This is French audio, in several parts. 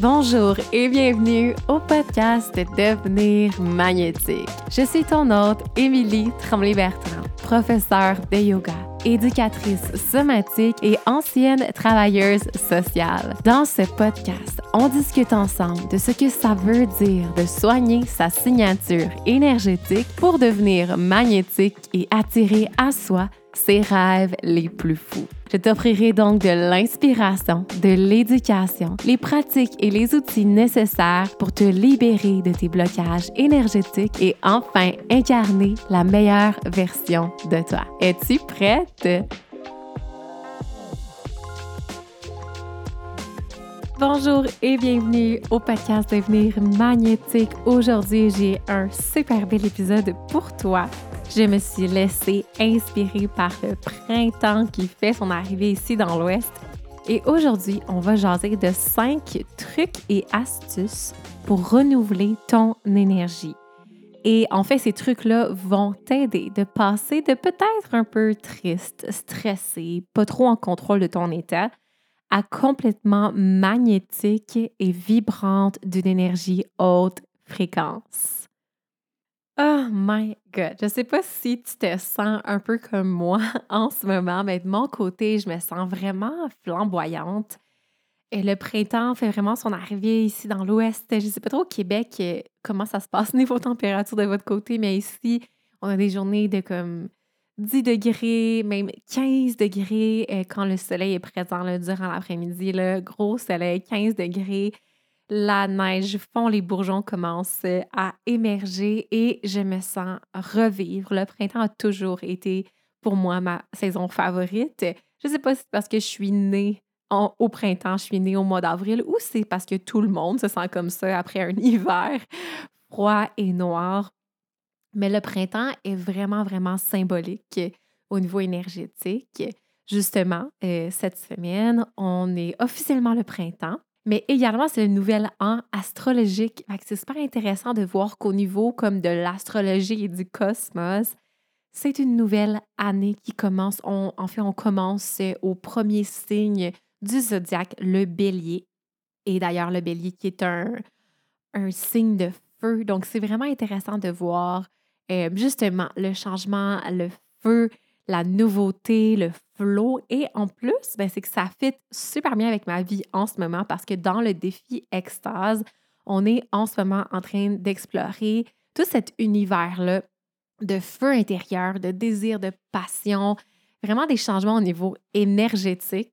Bonjour et bienvenue au podcast Devenir magnétique. Je suis ton hôte, Émilie Tremblay-Bertrand, professeure de yoga, éducatrice somatique et ancienne travailleuse sociale. Dans ce podcast, on discute ensemble de ce que ça veut dire de soigner sa signature énergétique pour devenir magnétique et attirer à soi ses rêves les plus fous. Je t'offrirai donc de l'inspiration, de l'éducation, les pratiques et les outils nécessaires pour te libérer de tes blocages énergétiques et enfin incarner la meilleure version de toi. Es-tu prête? Bonjour et bienvenue au podcast Devenir magnétique. Aujourd'hui, j'ai un super bel épisode pour toi je me suis laissée inspirer par le printemps qui fait son arrivée ici dans l'Ouest. Et aujourd'hui, on va jaser de cinq trucs et astuces pour renouveler ton énergie. Et en fait, ces trucs-là vont t'aider de passer de peut-être un peu triste, stressé, pas trop en contrôle de ton état, à complètement magnétique et vibrante d'une énergie haute fréquence. Oh my God! Je sais pas si tu te sens un peu comme moi en ce moment, mais de mon côté, je me sens vraiment flamboyante. Et le printemps fait vraiment son arrivée ici dans l'Ouest. Je sais pas trop au Québec euh, comment ça se passe niveau température de votre côté, mais ici, on a des journées de comme 10 degrés, même 15 degrés euh, quand le soleil est présent durant l'après-midi. Gros soleil, 15 degrés la neige fond, les bourgeons commencent à émerger et je me sens revivre. Le printemps a toujours été pour moi ma saison favorite. Je ne sais pas si c'est parce que je suis née au printemps, je suis née au mois d'avril ou c'est parce que tout le monde se sent comme ça après un hiver froid et noir. Mais le printemps est vraiment, vraiment symbolique au niveau énergétique. Justement, euh, cette semaine, on est officiellement le printemps. Mais également, c'est le nouvel an astrologique. C'est super intéressant de voir qu'au niveau comme de l'astrologie et du cosmos, c'est une nouvelle année qui commence. en fait, on commence au premier signe du zodiaque, le bélier. Et d'ailleurs, le bélier qui est un, un signe de feu. Donc, c'est vraiment intéressant de voir euh, justement le changement, le feu, la nouveauté, le flow. Et en plus, ben, c'est que ça fit super bien avec ma vie en ce moment parce que dans le défi extase, on est en ce moment en train d'explorer tout cet univers-là de feu intérieur, de désir, de passion, vraiment des changements au niveau énergétique.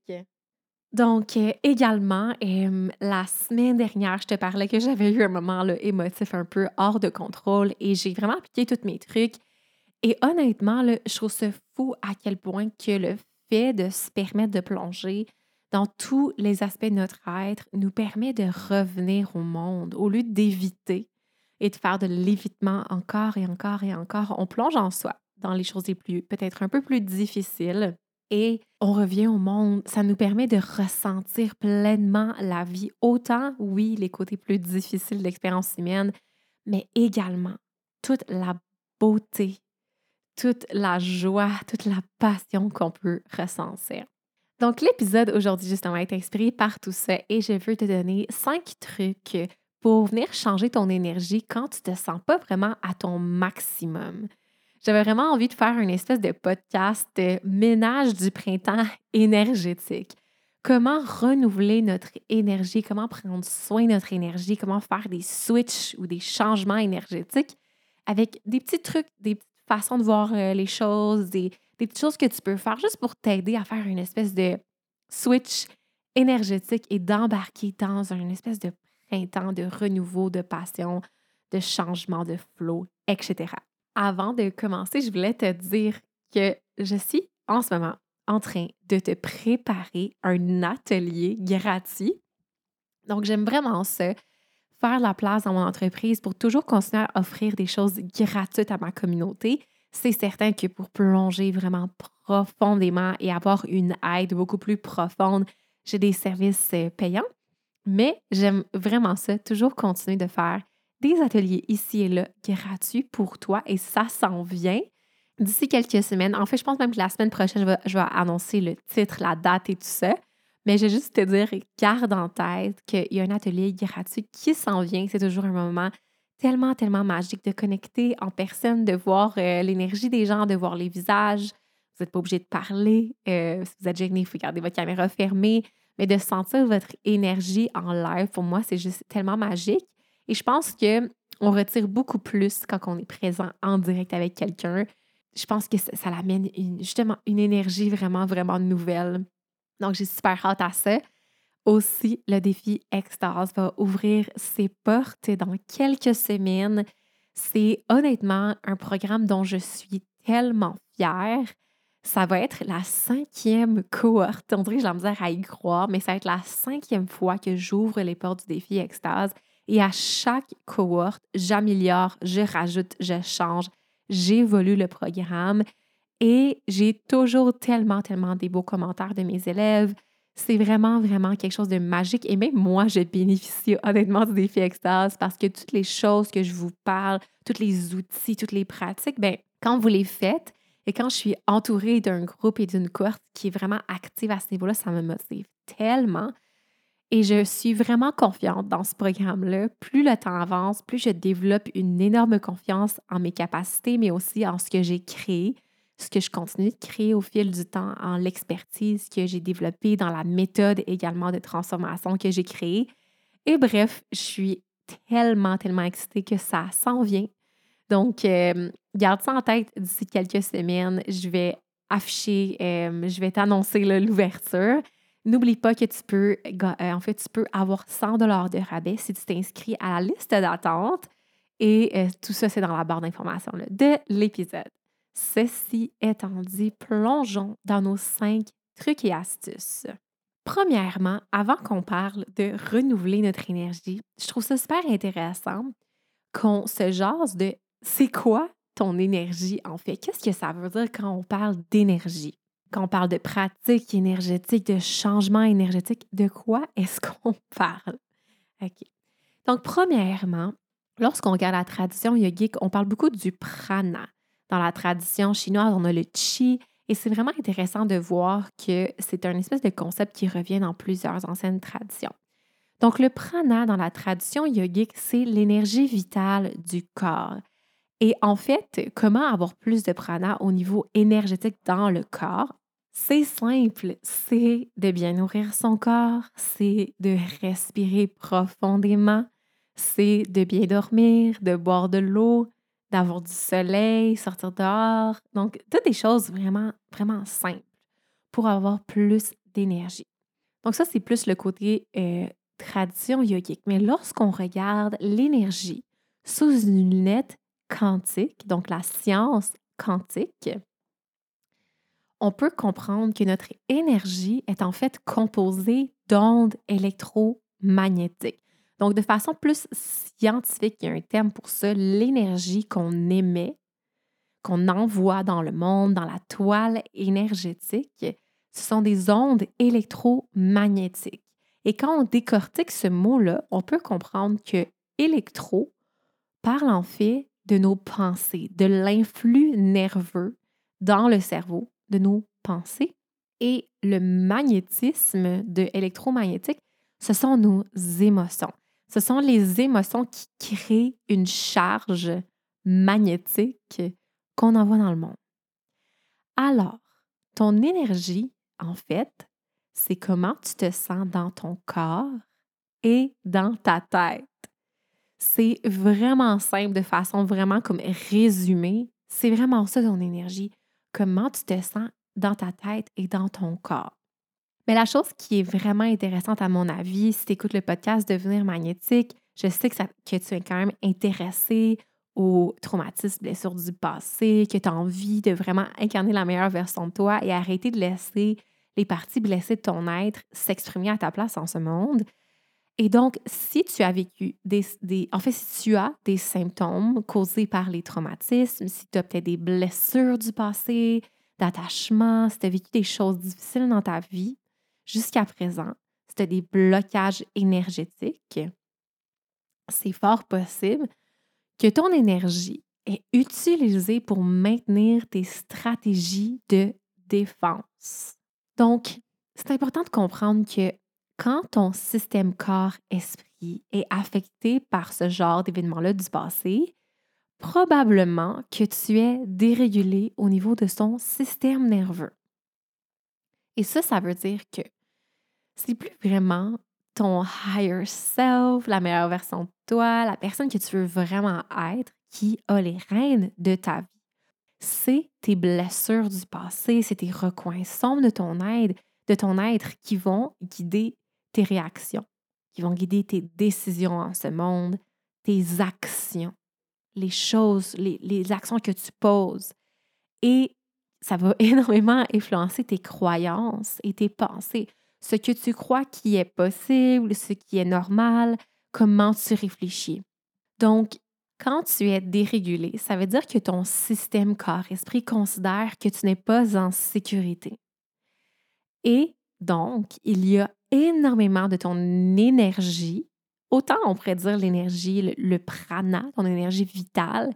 Donc, euh, également, la semaine dernière, je te parlais que j'avais eu un moment là, émotif un peu hors de contrôle et j'ai vraiment appliqué tous mes trucs. Et honnêtement, je trouve ça fou à quel point que le fait de se permettre de plonger dans tous les aspects de notre être nous permet de revenir au monde au lieu d'éviter et de faire de l'évitement encore et encore et encore. On plonge en soi dans les choses les plus, peut-être un peu plus difficiles et on revient au monde. Ça nous permet de ressentir pleinement la vie, autant, oui, les côtés plus difficiles de l'expérience humaine, mais également toute la beauté toute la joie, toute la passion qu'on peut ressentir. Donc, l'épisode aujourd'hui, justement, est inspiré par tout ça et je veux te donner cinq trucs pour venir changer ton énergie quand tu te sens pas vraiment à ton maximum. J'avais vraiment envie de faire une espèce de podcast ménage du printemps énergétique. Comment renouveler notre énergie, comment prendre soin de notre énergie, comment faire des switches ou des changements énergétiques avec des petits trucs, des façon de voir euh, les choses, des, des, petites choses que tu peux faire juste pour t'aider à faire une espèce de switch énergétique et d'embarquer dans une espèce de printemps de renouveau, de passion, de changement, de flow, etc. Avant de commencer, je voulais te dire que je suis en ce moment en train de te préparer un atelier gratuit. Donc, j'aime vraiment ça faire la place dans mon entreprise pour toujours continuer à offrir des choses gratuites à ma communauté, c'est certain que pour plonger vraiment profondément et avoir une aide beaucoup plus profonde, j'ai des services euh, payants. Mais j'aime vraiment ça, toujours continuer de faire des ateliers ici et là gratuits pour toi et ça s'en vient d'ici quelques semaines. En fait, je pense même que la semaine prochaine, je vais, je vais annoncer le titre, la date et tout ça. Mais je vais juste te dire, garde en tête qu'il y a un atelier gratuit qui s'en vient. C'est toujours un moment tellement, tellement magique de connecter en personne, de voir euh, l'énergie des gens, de voir les visages. Vous n'êtes pas obligé de parler. Euh, si vous êtes gêné, il faut garder votre caméra fermée. Mais de sentir votre énergie en live, pour moi, c'est juste tellement magique. Et je pense que on retire beaucoup plus quand on est présent en direct avec quelqu'un. Je pense que ça, ça amène justement une énergie vraiment, vraiment nouvelle. Donc, j'ai super hâte à ça. Aussi, le défi Extase va ouvrir ses portes dans quelques semaines. C'est honnêtement un programme dont je suis tellement fière. Ça va être la cinquième cohorte. On dirait que j'ai la misère à y croire, mais ça va être la cinquième fois que j'ouvre les portes du défi Extase. Et à chaque cohorte, j'améliore, je rajoute, je change, j'évolue le programme. Et j'ai toujours tellement, tellement des beaux commentaires de mes élèves. C'est vraiment, vraiment quelque chose de magique. Et même moi, je bénéficie honnêtement du défi Extase parce que toutes les choses que je vous parle, tous les outils, toutes les pratiques, ben, quand vous les faites et quand je suis entourée d'un groupe et d'une cohorte qui est vraiment active à ce niveau-là, ça me motive tellement. Et je suis vraiment confiante dans ce programme-là. Plus le temps avance, plus je développe une énorme confiance en mes capacités, mais aussi en ce que j'ai créé, ce que je continue de créer au fil du temps, en l'expertise que j'ai développée, dans la méthode également de transformation que j'ai créée. Et bref, je suis tellement, tellement excitée que ça s'en vient. Donc, euh, garde ça en tête d'ici quelques semaines. Je vais afficher, euh, je vais t'annoncer l'ouverture. N'oublie pas que tu peux, euh, en fait, tu peux avoir 100 dollars de rabais si tu t'inscris à la liste d'attente. Et tout ça, c'est dans la barre d'information de l'épisode. Ceci étant dit, plongeons dans nos cinq trucs et astuces. Premièrement, avant qu'on parle de renouveler notre énergie, je trouve ça super intéressant qu'on se jase de c'est quoi ton énergie en fait? Qu'est-ce que ça veut dire quand on parle d'énergie? quand on parle de pratique énergétique, de changement énergétique, de quoi est-ce qu'on parle? OK. Donc, premièrement, lorsqu'on regarde la tradition yogique, on parle beaucoup du prana. Dans la tradition chinoise, on a le chi, et c'est vraiment intéressant de voir que c'est un espèce de concept qui revient dans plusieurs anciennes traditions. Donc, le prana dans la tradition yogique, c'est l'énergie vitale du corps. Et en fait, comment avoir plus de prana au niveau énergétique dans le corps? C'est simple, c'est de bien nourrir son corps, c'est de respirer profondément, c'est de bien dormir, de boire de l'eau, d'avoir du soleil, sortir dehors. Donc, toutes des choses vraiment, vraiment simples pour avoir plus d'énergie. Donc, ça, c'est plus le côté euh, tradition yogique. Mais lorsqu'on regarde l'énergie sous une lunette quantique, donc la science quantique, on peut comprendre que notre énergie est en fait composée d'ondes électromagnétiques. Donc, de façon plus scientifique, il y a un terme pour ça, l'énergie qu'on émet, qu'on envoie dans le monde, dans la toile énergétique, ce sont des ondes électromagnétiques. Et quand on décortique ce mot-là, on peut comprendre que électro parle en fait de nos pensées, de l'influx nerveux dans le cerveau de nos pensées. Et le magnétisme de électromagnétique, ce sont nos émotions. Ce sont les émotions qui créent une charge magnétique qu'on envoie dans le monde. Alors, ton énergie, en fait, c'est comment tu te sens dans ton corps et dans ta tête. C'est vraiment simple de façon vraiment comme résumée. C'est vraiment ça ton énergie comment tu te sens dans ta tête et dans ton corps. Mais la chose qui est vraiment intéressante à mon avis, si tu écoutes le podcast Devenir magnétique, je sais que, que tu es quand même intéressé aux traumatismes, blessures du passé, que tu as envie de vraiment incarner la meilleure version de toi et arrêter de laisser les parties blessées de ton être s'exprimer à ta place en ce monde. Et donc, si tu as vécu des, En fait, si tu as des symptômes causés par les traumatismes, si tu as peut-être des blessures du passé, d'attachement, si tu as vécu des choses difficiles dans ta vie jusqu'à présent, si tu as des blocages énergétiques, c'est fort possible que ton énergie est utilisée pour maintenir tes stratégies de défense. Donc, c'est important de comprendre que quand ton système corps-esprit est affecté par ce genre d'événement-là du passé, probablement que tu es dérégulé au niveau de son système nerveux. Et ça, ça veut dire que c'est plus vraiment ton higher self, la meilleure version de toi, la personne que tu veux vraiment être qui a les rênes de ta vie. C'est tes blessures du passé, c'est tes recoins sombres de ton aide, de ton être qui vont guider tes réactions, qui vont guider tes décisions en ce monde, tes actions, les choses, les, les actions que tu poses. Et ça va énormément influencer tes croyances et tes pensées. Ce que tu crois qui est possible, ce qui est normal, comment tu réfléchis. Donc, quand tu es dérégulé, ça veut dire que ton système corps-esprit considère que tu n'es pas en sécurité. Et donc, il y a énormément de ton énergie, autant on pourrait dire l'énergie, le, prana, ton énergie vitale,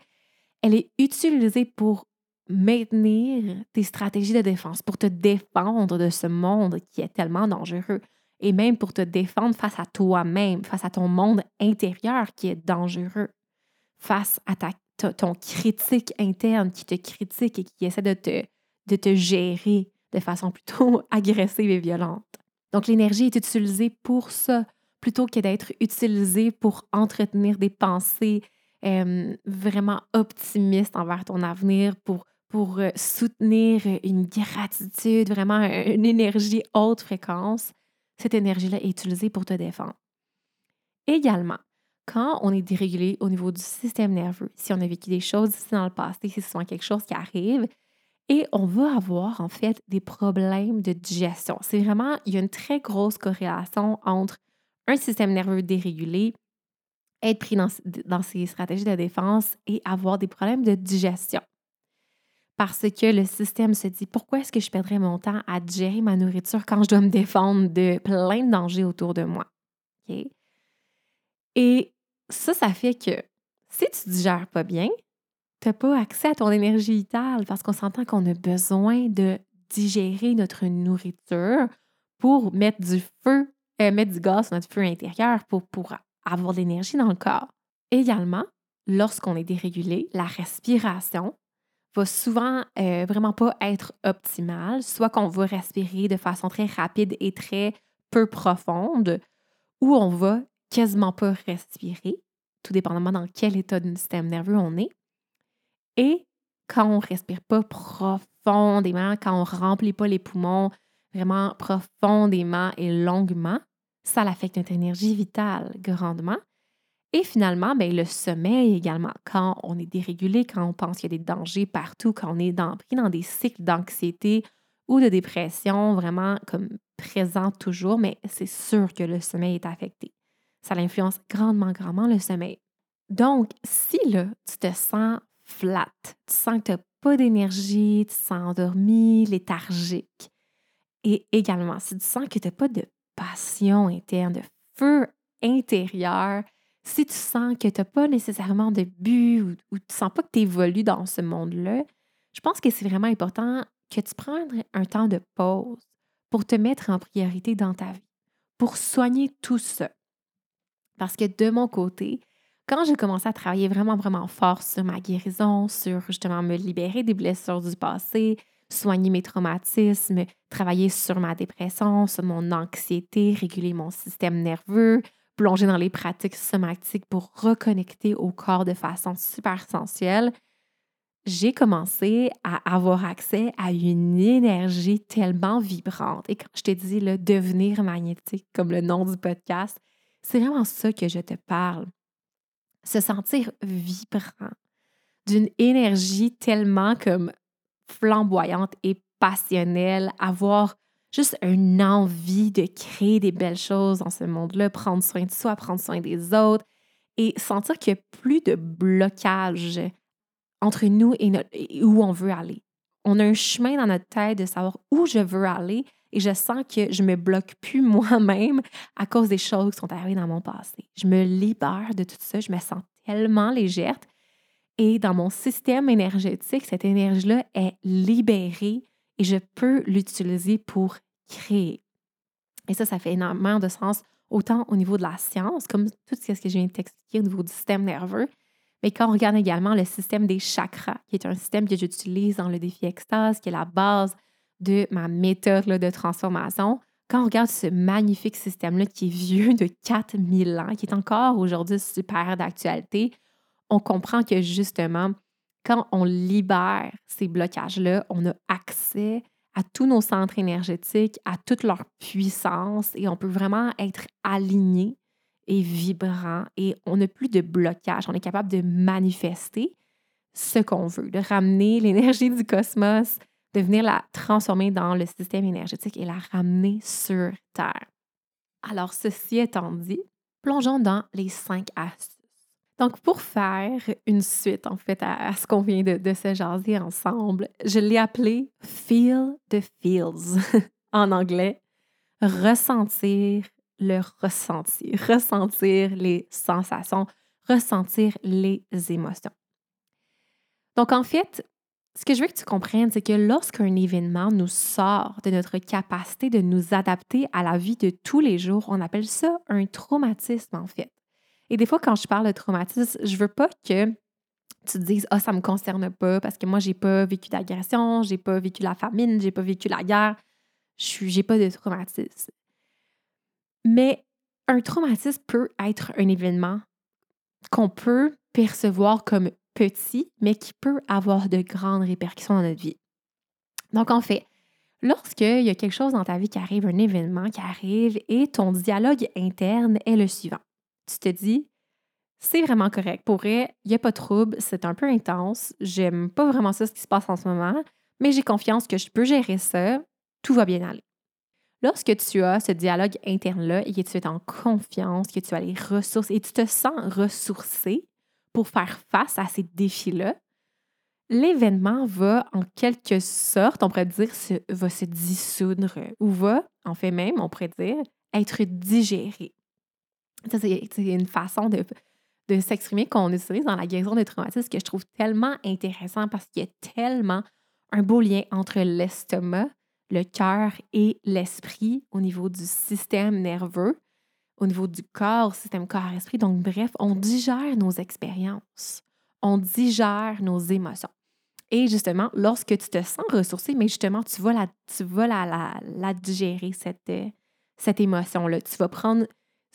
elle est utilisée pour maintenir tes stratégies de défense, pour te défendre de ce monde qui est tellement dangereux et même pour te défendre face à toi-même, face à ton monde intérieur qui est dangereux, face à ta, ton critique interne qui te critique et qui essaie de te, de te gérer de façon plutôt agressive et violente. Donc l'énergie est utilisée pour ça, plutôt que d'être utilisée pour entretenir des pensées euh, vraiment optimistes envers ton avenir, pour pour euh, soutenir une gratitude, vraiment une énergie haute fréquence, cette énergie-là est utilisée pour te défendre. Également, quand on est dérégulé au niveau du système nerveux, si on a vécu des choses ici dans le passé, si c'est souvent quelque chose qui arrive, et on va avoir en fait des problèmes de digestion. C'est vraiment, il y a une très grosse corrélation entre un système nerveux dérégulé, être pris dans, dans ses stratégies de défense et avoir des problèmes de digestion parce que le système se dit pourquoi est-ce que je perdrais mon temps à gérer ma nourriture quand je dois me défendre de plein de dangers autour de moi? Et ça, ça fait que si tu ne digères pas bien, tu n'as pas accès à ton énergie vitale parce qu'on s'entend qu'on a besoin de digérer notre nourriture pour mettre du feu, euh, mettre du gaz sur notre feu intérieur pour, pour avoir de l'énergie dans le corps. Également, lorsqu'on est dérégulé, la respiration va souvent euh, vraiment pas être optimal, soit qu'on va respirer de façon très rapide et très peu profonde, ou on va quasiment pas respirer, tout dépendamment dans quel état du système nerveux on est. Et quand on respire pas profondément, quand on remplit pas les poumons vraiment profondément et longuement, ça affecte notre énergie vitale grandement. Et finalement, ben, le sommeil également, quand on est dérégulé, quand on pense qu'il y a des dangers partout, quand on est pris dans des cycles d'anxiété ou de dépression vraiment comme présents toujours, mais c'est sûr que le sommeil est affecté. Ça influence grandement, grandement le sommeil. Donc, si là, tu te sens flat, tu sens que tu n'as pas d'énergie, tu te sens endormi, léthargique, et également, si tu sens que tu n'as pas de passion interne, de feu intérieur, si tu sens que tu n'as pas nécessairement de but ou, tu ne sens pas que tu évolues dans ce monde-là, je pense que c'est vraiment important que tu prennes un temps de pause pour te mettre en priorité dans ta vie, pour soigner tout ça. Parce que de mon côté, quand j'ai commencé à travailler vraiment, vraiment fort sur ma guérison, sur justement me libérer des blessures du passé, soigner mes traumatismes, travailler sur ma dépression, sur mon anxiété, réguler mon système nerveux, plonger dans les pratiques somatiques pour reconnecter au corps de façon super sensuelle, j'ai commencé à avoir accès à une énergie tellement vibrante. Et quand je t'ai dit le devenir magnétique, comme le nom du podcast, c'est vraiment ça que je te parle. Se sentir vibrant, d'une énergie tellement comme flamboyante et passionnelle, avoir juste une envie de créer des belles choses dans ce monde-là, prendre soin de soi, prendre soin des autres et sentir qu'il n'y a plus de blocage entre nous et, où on veut aller. On a un chemin dans notre tête de savoir où je veux aller et je sens que je me bloque plus moi-même à cause des choses qui sont arrivées dans mon passé. Je me libère de tout ça, je me sens tellement légère et dans mon système énergétique, cette énergie-là est libérée et je peux l'utiliser pour créer. Et ça, ça fait énormément de sens, autant au niveau de la science, comme tout ce que je viens de t'expliquer au niveau du système nerveux, mais quand on regarde également le système des chakras, qui est un système que j'utilise dans le défi extase, qui est la base de ma méthode de transformation, quand on regarde ce magnifique système-là qui est vieux de 4000 ans, qui est encore aujourd'hui super d'actualité, on comprend que justement, quand on libère ces blocages-là, on a accès à tous nos centres énergétiques, à toute leur puissance et on peut vraiment être aligné et vibrant et on n'a plus de blocage. On est capable de manifester ce qu'on veut, de ramener l'énergie du cosmos, de venir la transformer dans le système énergétique et la ramener sur Terre. Alors, ceci étant dit, plongeons dans les cinq astuces. Donc, pour faire une suite, en fait, à, ce qu'on vient de, de, se jaser ensemble, je l'ai appelé Feel the Feels en anglais. Ressentir le ressenti, ressentir les sensations, ressentir les émotions. Donc, en fait, ce que je veux que tu comprennes, c'est que lorsqu'un événement nous sort de notre capacité de nous adapter à la vie de tous les jours, on appelle ça un traumatisme, en fait. Et des fois, quand je parle de traumatisme, je veux pas que tu te dises Ah, ça me concerne pas parce que moi, j'ai pas vécu d'agression, j'ai pas vécu la famine, j'ai pas vécu la guerre, je n'ai pas de traumatisme. Mais un traumatisme peut être un événement qu'on peut percevoir comme petit, mais qui peut avoir de grandes répercussions dans notre vie. Donc, en fait, lorsqu'il y a quelque chose dans ta vie qui arrive, un événement qui arrive, et ton dialogue interne est le suivant. Tu te dis, c'est vraiment correct. Pour vrai, il n'y a pas de trouble, c'est un peu intense, j'aime pas vraiment ça ce qui se passe en ce moment, mais j'ai confiance que je peux gérer ça, tout va bien aller. Lorsque tu as ce dialogue interne-là et que tu es en confiance, que tu as les ressources et tu te sens ressourcé, pour faire face à ces défis-là, l'événement va en quelque sorte, on pourrait dire, va se dissoudre ou va, en fait même, on pourrait dire, être digéré. C'est une façon de, de s'exprimer qu'on utilise dans la guérison des traumatismes que je trouve tellement intéressant parce qu'il y a tellement un beau lien entre l'estomac, le cœur et l'esprit au niveau du système nerveux au niveau du corps, système corps-esprit. Donc, bref, on digère nos expériences, on digère nos émotions. Et justement, lorsque tu te sens ressourcé, mais justement, tu vas la, tu vas la, la, digérer, cette, euh, cette émotion-là. Tu vas prendre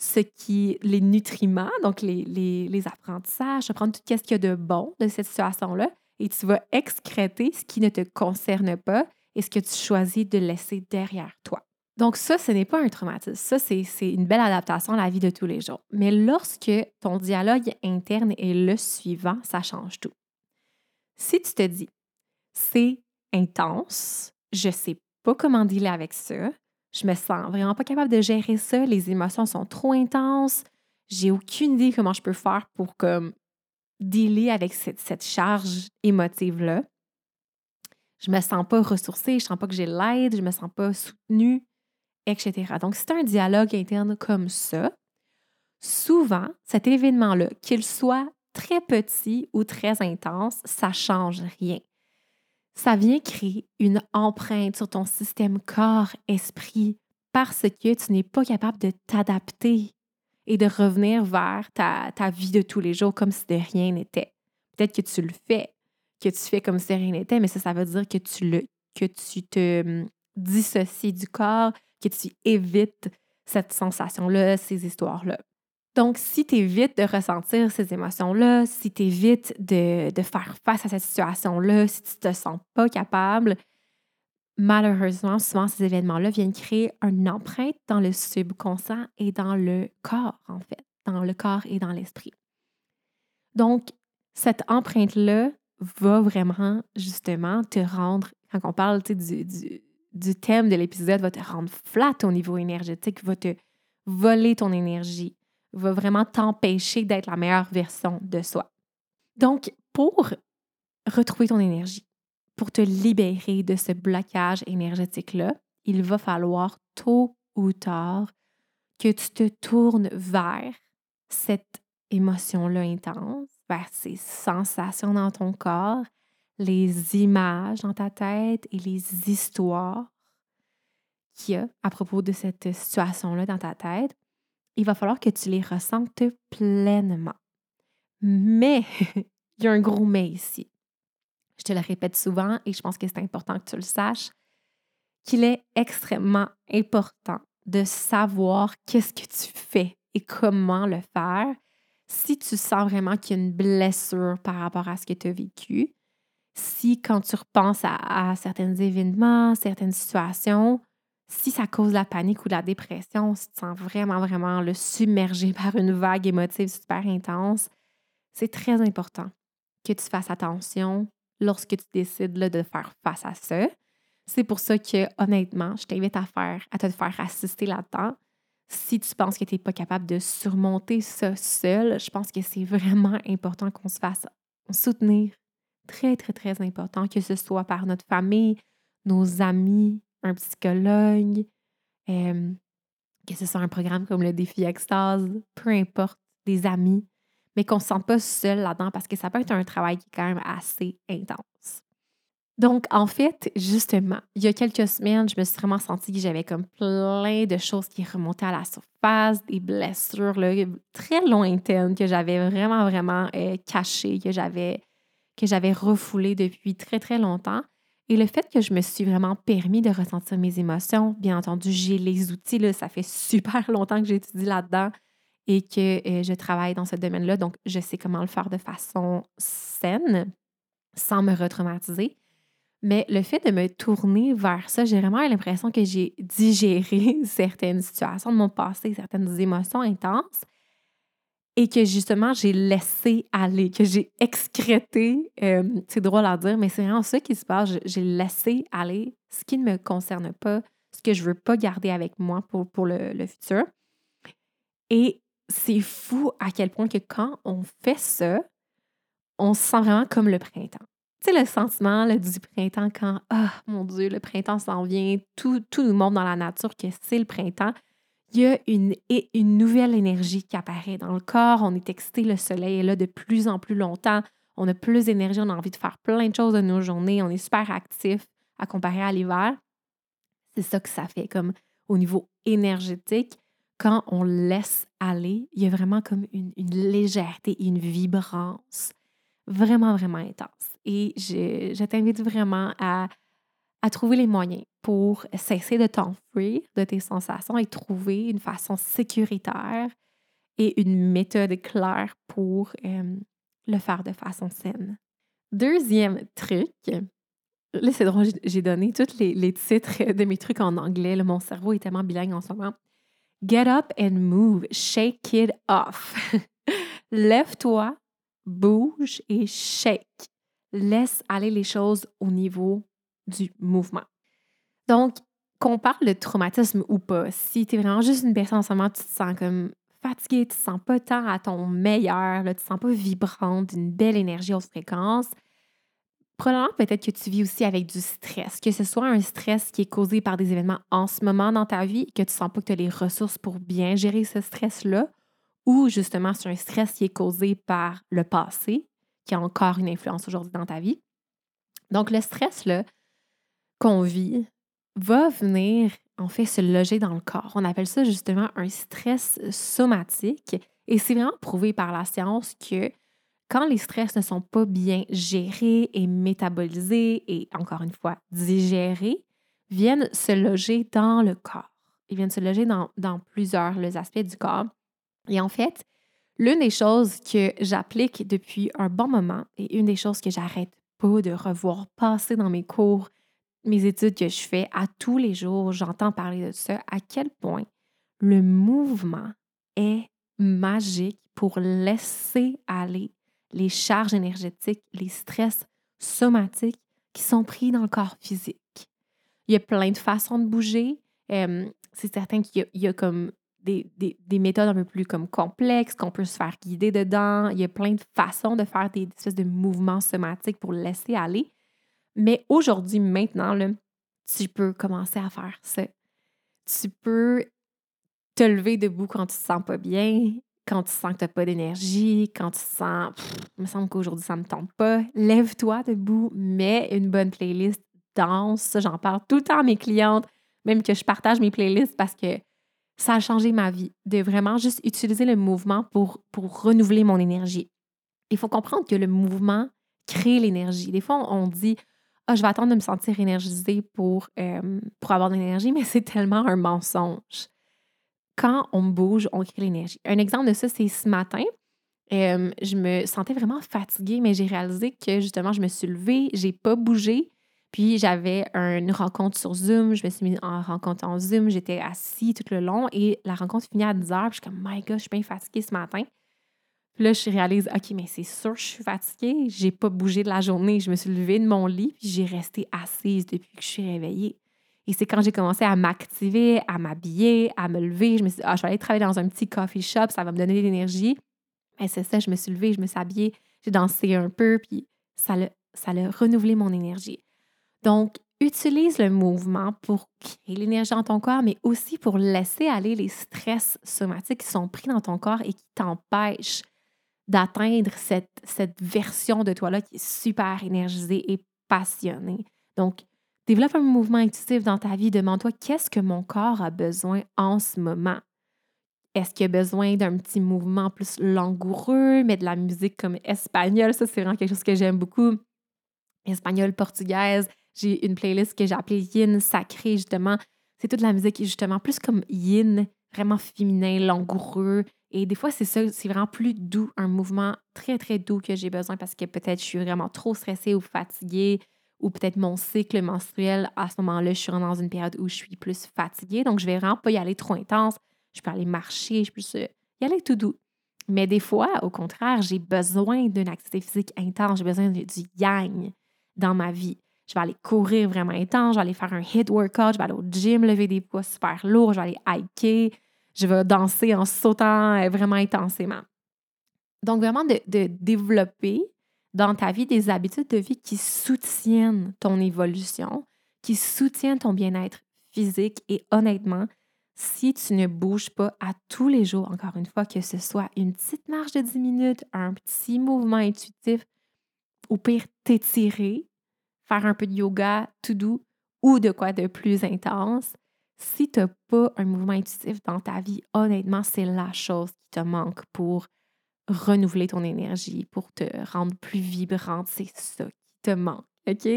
ce qui, les nutriments, donc les, les, les apprentissages, tu prendre tout ce qu'il y a de bon de cette situation-là et tu vas excréter ce qui ne te concerne pas et ce que tu choisis de laisser derrière toi. Donc ça, ce n'est pas un traumatisme. Ça, c'est une belle adaptation à la vie de tous les jours. Mais lorsque ton dialogue interne est le suivant, ça change tout. Si tu te dis, c'est intense, je ne sais pas comment dealer avec ça, je me sens vraiment pas capable de gérer ça, les émotions sont trop intenses, j'ai aucune idée comment je peux faire pour comme dealer avec cette, cette charge émotive-là. Je me sens pas ressourcée, je sens pas que j'ai l'aide, je me sens pas soutenue etc. Donc, c'est un dialogue interne comme ça. Souvent, cet événement-là, qu'il soit très petit ou très intense, ça change rien. Ça vient créer une empreinte sur ton système corps-esprit parce que tu n'es pas capable de t'adapter et de revenir vers ta, vie de tous les jours comme si de rien n'était. Peut-être que tu le fais, que tu fais comme si de rien n'était, mais ça, ça veut dire que tu, le, que tu te hum, dissocies du corps, que tu évites cette sensation-là, ces histoires-là. Donc, si tu évites de ressentir ces émotions-là, si tu évites de, faire face à cette situation-là, si tu te sens pas capable, malheureusement, souvent, ces événements-là viennent créer une empreinte dans le subconscient et dans le corps, en fait, dans le corps et dans l'esprit. Donc, cette empreinte-là va vraiment, justement, te rendre, quand on parle du, du, du thème de l'épisode va te rendre flat au niveau énergétique, va te voler ton énergie, va vraiment t'empêcher d'être la meilleure version de soi. Donc, pour retrouver ton énergie, pour te libérer de ce blocage énergétique-là, il va falloir tôt ou tard que tu te tournes vers cette émotion-là intense, vers ces sensations dans ton corps, les images dans ta tête et les histoires qu'il y a à propos de cette situation-là dans ta tête, il va falloir que tu les ressentes pleinement. Mais, il y a un gros mais ici. Je te le répète souvent et je pense que c'est important que tu le saches, qu'il est extrêmement important de savoir qu'est-ce que tu fais et comment le faire si tu sens vraiment qu'il y a une blessure par rapport à ce que tu as vécu. Si quand tu repenses à, à certains événements, certaines situations, si ça cause la panique ou la dépression, si tu te sens vraiment, vraiment le submergé par une vague émotive super intense, c'est très important que tu fasses attention lorsque tu décides de faire face à ça. C'est pour ça que, honnêtement, je t'invite à faire, à te faire assister là-dedans. Si tu penses que tu n'es pas capable de surmonter ça seul, je pense que c'est vraiment important qu'on se fasse soutenir. Très, très, très important, que ce soit par notre famille, nos amis, un psychologue, euh, que ce soit un programme comme le défi extase, peu importe, des amis mais qu'on ne se sente pas seul là-dedans parce que ça peut être un travail qui est quand même assez intense. Donc, en fait, justement, il y a quelques semaines, je me suis vraiment sentie que j'avais comme plein de choses qui remontaient à la surface, des blessures très lointaines que j'avais vraiment, vraiment euh, cachées, que j'avais, que j'avais refoulées depuis très, très longtemps. Et le fait que je me suis vraiment permis de ressentir mes émotions, bien entendu, j'ai les outils, ça fait super longtemps que j'étudie là-dedans et que euh, je travaille dans ce domaine-là, donc je sais comment le faire de façon saine, sans me retraumatiser. Mais le fait de me tourner vers ça, j'ai vraiment l'impression que j'ai digéré certaines situations de mon passé, certaines émotions intenses, et que justement, j'ai laissé aller, que j'ai excrété, euh, c'est drôle à dire, mais c'est vraiment ça qui se passe, j'ai laissé aller ce qui ne me concerne pas, ce que je ne veux pas garder avec moi pour, pour le, futur. Et c'est fou à quel point que quand on fait ça, on se sent vraiment comme le printemps. Tu sais, le sentiment du printemps quand, ah, mon Dieu, le printemps s'en vient, tout, tout nous montre dans la nature que c'est le printemps. Il y a une, nouvelle énergie qui apparaît dans le corps. On est excité, le soleil est là de plus en plus longtemps. On a plus d'énergie, on a envie de faire plein de choses de nos journées. On est super actif à comparer à l'hiver. C'est ça que ça fait comme au niveau énergétique quand on laisse aller, il y a vraiment comme une, légèreté une vibrance vraiment, vraiment intense. Et je, t'invite vraiment à, à trouver les moyens pour cesser de t'enfuir de tes sensations et trouver une façon sécuritaire et une méthode claire pour euh, le faire de façon saine. Deuxième truc, là c'est drôle, j'ai donné tous les, les, titres de mes trucs en anglais. mon cerveau est tellement bilingue en ce moment. Get up and move. Shake it off. Lève-toi, bouge et shake. Laisse aller les choses au niveau du mouvement. Donc, qu'on parle de traumatisme ou pas, si tu es vraiment juste une personne en ce moment, tu te sens comme fatigué, tu te sens pas tant à ton meilleur, là, tu te sens pas vibrante, d'une belle énergie haute fréquence, Probablement peut-être que tu vis aussi avec du stress, que ce soit un stress qui est causé par des événements en ce moment dans ta vie, que tu sens pas que tu as les ressources pour bien gérer ce stress-là, ou justement c'est un stress qui est causé par le passé, qui a encore une influence aujourd'hui dans ta vie. Donc le stress-là qu'on vit va venir en fait se loger dans le corps. On appelle ça justement un stress somatique et c'est vraiment prouvé par la science que quand les stress ne sont pas bien gérés et métabolisés et encore une fois digérés, viennent se loger dans le corps. Ils viennent se loger dans, plusieurs aspects du corps. Et en fait, l'une des choses que j'applique depuis un bon moment et une des choses que j'arrête pas de revoir passer dans mes cours, mes études que je fais à tous les jours, j'entends parler de ça, à quel point le mouvement est magique pour laisser aller les charges énergétiques, les stress somatiques qui sont pris dans le corps physique. Il y a plein de façons de bouger. c'est certain qu'il y, a comme des, méthodes un peu plus comme complexes, qu'on peut se faire guider dedans. Il y a plein de façons de faire des espèces de mouvements somatiques pour laisser aller. Mais aujourd'hui, maintenant, tu peux commencer à faire ça. Tu peux te lever debout quand tu te sens pas bien, quand tu sens que tu n'as pas d'énergie, quand tu sens, il me semble qu'aujourd'hui ça ne me tente pas, lève-toi debout, mets une bonne playlist, danse. j'en parle tout le temps à mes clientes. même que je partage mes playlists parce que ça a changé ma vie, de vraiment juste utiliser le mouvement pour, pour renouveler mon énergie. Il faut comprendre que le mouvement crée l'énergie. Des fois, on dit ah, je vais attendre de me sentir énergisée pour, euh, pour avoir de l'énergie, mais c'est tellement un mensonge. Quand on bouge, on crée l'énergie. Un exemple de ça, c'est ce matin. Euh, je me sentais vraiment fatiguée, mais j'ai réalisé que justement, je me suis levée, j'ai pas bougé, puis j'avais une rencontre sur Zoom, je me suis mis en rencontre en Zoom, j'étais assise tout le long et la rencontre finit à 10 heures. Puis je suis comme, my God, je suis bien fatiguée ce matin. Puis là, je réalise, OK, mais c'est sûr, je suis fatiguée. J'ai pas bougé de la journée. Je me suis levée de mon lit, puis j'ai resté assise depuis que je suis réveillée. Et c'est quand j'ai commencé à m'activer, à m'habiller, à me lever. Je me suis dit, ah, je vais aller travailler dans un petit coffee shop, ça va me donner de l'énergie. Mais c'est ça, je me suis levée, je me suis habillée, j'ai dansé un peu, puis ça ça a renouvelé mon énergie. Donc, utilise le mouvement pour créer l'énergie dans ton corps, mais aussi pour laisser aller les stress somatiques qui sont pris dans ton corps et qui t'empêchent d'atteindre cette, version de toi-là qui est super énergisée et passionnée. Donc, développe un mouvement intuitif dans ta vie. Demande-toi qu'est-ce que mon corps a besoin en ce moment? Est-ce qu'il a besoin d'un petit mouvement plus langoureux, mais de la musique comme espagnole? Ça, c'est vraiment quelque chose que j'aime beaucoup. Espagnole, portugaise, j'ai une playlist que j'ai appelée Yin Sacré, justement. C'est toute la musique justement plus comme Yin, vraiment féminin, langoureux. Et des fois, c'est ça, c'est vraiment plus doux, un mouvement très, très doux que j'ai besoin parce que peut-être je suis vraiment trop stressée ou fatiguée, ou peut-être mon cycle menstruel, à ce moment-là, je suis dans une période où je suis plus fatiguée. Donc, je vais vraiment pas y aller trop intense. Je peux aller marcher, je peux y aller tout doux. Mais des fois, au contraire, j'ai besoin d'une activité physique intense, j'ai besoin du yang dans ma vie je vais aller courir vraiment intense, je vais aller faire un hit workout, je vais aller au gym, lever des poids super lourds, je vais aller hiker, je vais danser en sautant euh, vraiment intensément. Donc, vraiment de, développer dans ta vie des habitudes de vie qui soutiennent ton évolution, qui soutiennent ton bien-être physique et honnêtement, si tu ne bouges pas à tous les jours, encore une fois, que ce soit une petite marche de 10 minutes, un petit mouvement intuitif, ou pire, t'étirer, faire un peu de yoga tout doux ou de quoi de plus intense, si tu n'as pas un mouvement intuitif dans ta vie, honnêtement, c'est la chose qui te manque pour renouveler ton énergie, pour te rendre plus vibrante. C'est ça qui te manque. OK?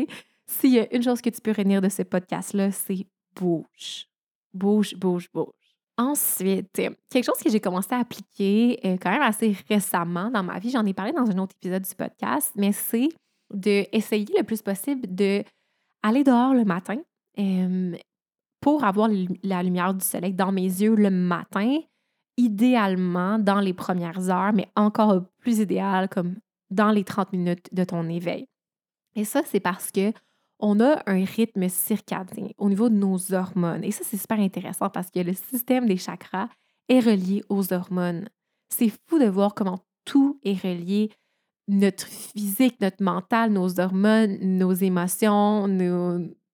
S'il y a une chose que tu peux retenir de ce podcast-là, c'est bouge. Bouge, bouge, bouge. Ensuite, quelque chose que j'ai commencé à appliquer euh, quand même assez récemment dans ma vie, j'en ai parlé dans un autre épisode du podcast, mais c'est d'essayer le plus possible de dehors le matin pour avoir la lumière du soleil dans mes yeux le matin, idéalement dans les premières heures, mais encore plus idéal comme dans les 30 minutes de ton éveil. Et ça, c'est parce que on a un rythme circadien au niveau de nos hormones. Et ça, c'est super intéressant parce que le système des chakras est relié aux hormones. C'est fou de voir comment tout est relié notre physique, notre mental, nos hormones, nos émotions,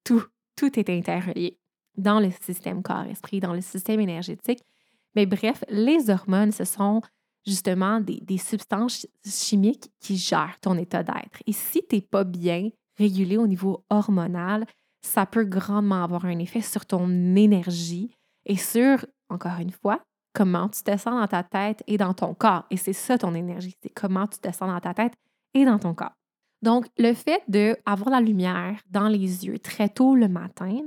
tout, tout est interrelié dans le système corps-esprit, dans le système énergétique. Mais bref, les hormones, ce sont justement des, substances chimiques qui gèrent ton état d'être. Et si tu n'es pas bien régulé au niveau hormonal, ça peut grandement avoir un effet sur ton énergie et sur, encore une fois, comment tu te sens dans ta tête et dans ton corps. Et c'est ça ton énergie, c'est comment tu te sens dans ta tête et dans ton corps. Donc, le fait d'avoir la lumière dans les yeux très tôt le matin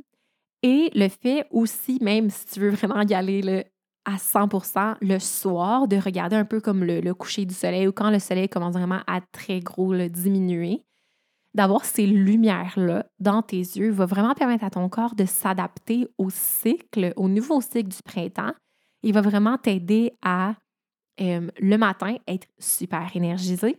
et le fait aussi, même si tu veux vraiment y aller à 100% le soir, de regarder un peu comme le, coucher du soleil ou quand le soleil commence vraiment à très gros le diminuer, d'avoir ces lumières-là dans tes yeux va vraiment permettre à ton corps de s'adapter au cycle, au nouveau cycle du printemps il va vraiment t'aider à, le matin, être super énergisé